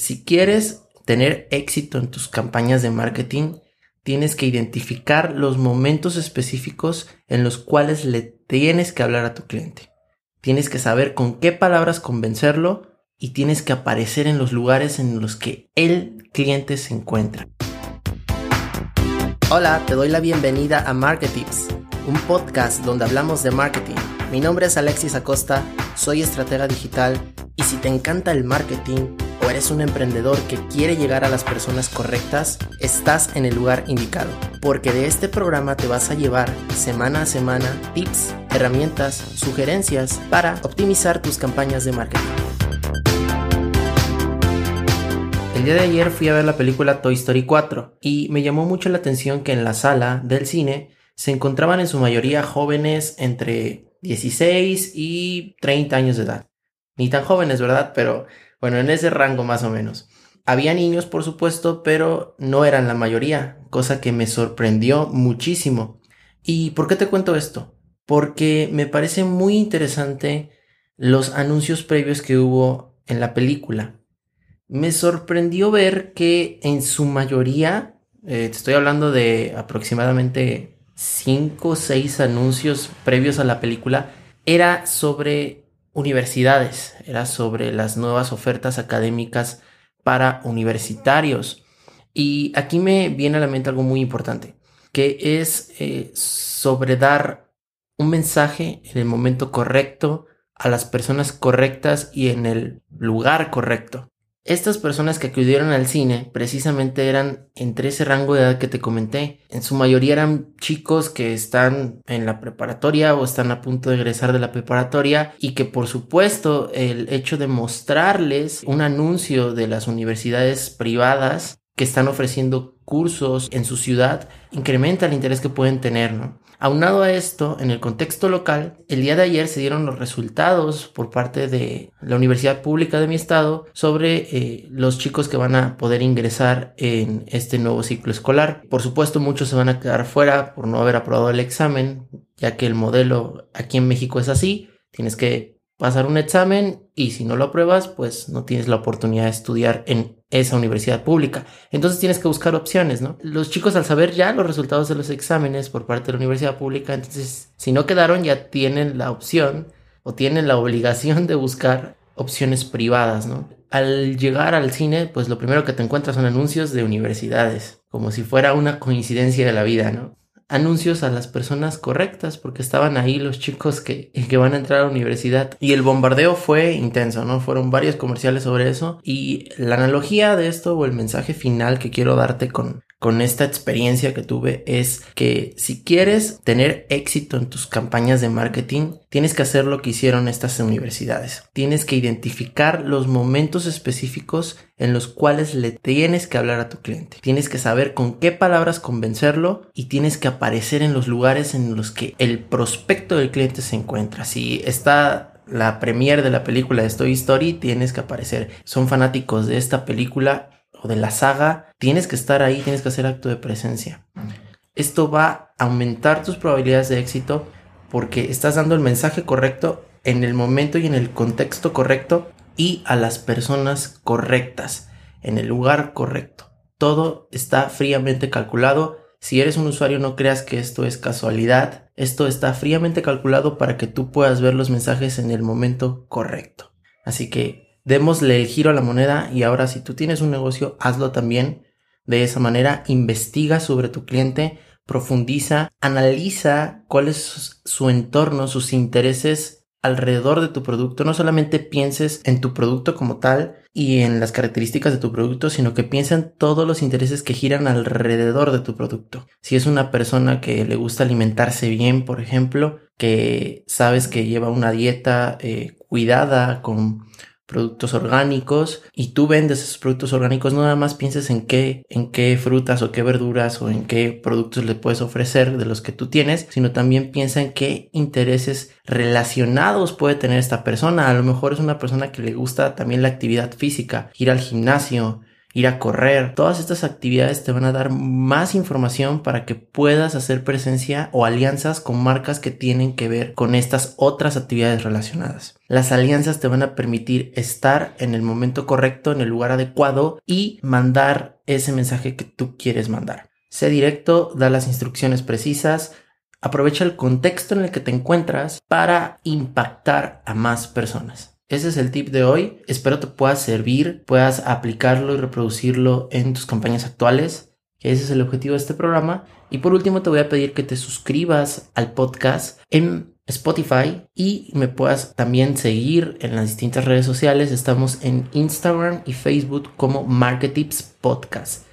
si quieres tener éxito en tus campañas de marketing, tienes que identificar los momentos específicos en los cuales le tienes que hablar a tu cliente. Tienes que saber con qué palabras convencerlo y tienes que aparecer en los lugares en los que el cliente se encuentra. Hola, te doy la bienvenida a Marketips, un podcast donde hablamos de marketing. Mi nombre es Alexis Acosta, soy estratega digital y si te encanta el marketing, eres un emprendedor que quiere llegar a las personas correctas, estás en el lugar indicado, porque de este programa te vas a llevar semana a semana tips, herramientas, sugerencias para optimizar tus campañas de marketing. El día de ayer fui a ver la película Toy Story 4 y me llamó mucho la atención que en la sala del cine se encontraban en su mayoría jóvenes entre 16 y 30 años de edad. Ni tan jóvenes, ¿verdad? Pero bueno, en ese rango más o menos. Había niños, por supuesto, pero no eran la mayoría, cosa que me sorprendió muchísimo. ¿Y por qué te cuento esto? Porque me parece muy interesante los anuncios previos que hubo en la película. Me sorprendió ver que en su mayoría, eh, estoy hablando de aproximadamente 5 o 6 anuncios previos a la película, era sobre universidades, era sobre las nuevas ofertas académicas para universitarios. Y aquí me viene a la mente algo muy importante, que es eh, sobre dar un mensaje en el momento correcto, a las personas correctas y en el lugar correcto. Estas personas que acudieron al cine precisamente eran entre ese rango de edad que te comenté. En su mayoría eran chicos que están en la preparatoria o están a punto de egresar de la preparatoria y que por supuesto el hecho de mostrarles un anuncio de las universidades privadas que están ofreciendo cursos en su ciudad incrementa el interés que pueden tener, ¿no? Aunado a esto, en el contexto local, el día de ayer se dieron los resultados por parte de la Universidad Pública de mi estado sobre eh, los chicos que van a poder ingresar en este nuevo ciclo escolar. Por supuesto, muchos se van a quedar fuera por no haber aprobado el examen, ya que el modelo aquí en México es así. Tienes que pasar un examen y si no lo apruebas, pues no tienes la oportunidad de estudiar en esa universidad pública. Entonces tienes que buscar opciones, ¿no? Los chicos al saber ya los resultados de los exámenes por parte de la universidad pública, entonces si no quedaron ya tienen la opción o tienen la obligación de buscar opciones privadas, ¿no? Al llegar al cine, pues lo primero que te encuentras son anuncios de universidades, como si fuera una coincidencia de la vida, ¿no? Anuncios a las personas correctas porque estaban ahí los chicos que, que van a entrar a la universidad y el bombardeo fue intenso, ¿no? Fueron varios comerciales sobre eso y la analogía de esto o el mensaje final que quiero darte con, con esta experiencia que tuve es que si quieres tener éxito en tus campañas de marketing, tienes que hacer lo que hicieron estas universidades. Tienes que identificar los momentos específicos en los cuales le tienes que hablar a tu cliente. Tienes que saber con qué palabras convencerlo y tienes que aparecer en los lugares en los que el prospecto del cliente se encuentra. Si está la premier de la película de Toy Story, tienes que aparecer. Son fanáticos de esta película, o de la saga, tienes que estar ahí, tienes que hacer acto de presencia. Esto va a aumentar tus probabilidades de éxito porque estás dando el mensaje correcto en el momento y en el contexto correcto y a las personas correctas, en el lugar correcto. Todo está fríamente calculado. Si eres un usuario no creas que esto es casualidad. Esto está fríamente calculado para que tú puedas ver los mensajes en el momento correcto. Así que démosle el giro a la moneda y ahora si tú tienes un negocio, hazlo también de esa manera, investiga sobre tu cliente, profundiza, analiza cuál es su entorno, sus intereses alrededor de tu producto. No solamente pienses en tu producto como tal y en las características de tu producto, sino que piensa en todos los intereses que giran alrededor de tu producto. Si es una persona que le gusta alimentarse bien, por ejemplo, que sabes que lleva una dieta eh, cuidada con productos orgánicos y tú vendes esos productos orgánicos, no nada más pienses en qué, en qué frutas o qué verduras o en qué productos le puedes ofrecer de los que tú tienes, sino también piensa en qué intereses relacionados puede tener esta persona. A lo mejor es una persona que le gusta también la actividad física, ir al gimnasio, ir a correr. Todas estas actividades te van a dar más información para que puedas hacer presencia o alianzas con marcas que tienen que ver con estas otras actividades relacionadas. Las alianzas te van a permitir estar en el momento correcto, en el lugar adecuado y mandar ese mensaje que tú quieres mandar. Sé directo, da las instrucciones precisas, aprovecha el contexto en el que te encuentras para impactar a más personas. Ese es el tip de hoy. Espero te pueda servir, puedas aplicarlo y reproducirlo en tus campañas actuales, que ese es el objetivo de este programa. Y por último te voy a pedir que te suscribas al podcast en Spotify y me puedas también seguir en las distintas redes sociales. Estamos en Instagram y Facebook como Marketips Podcast.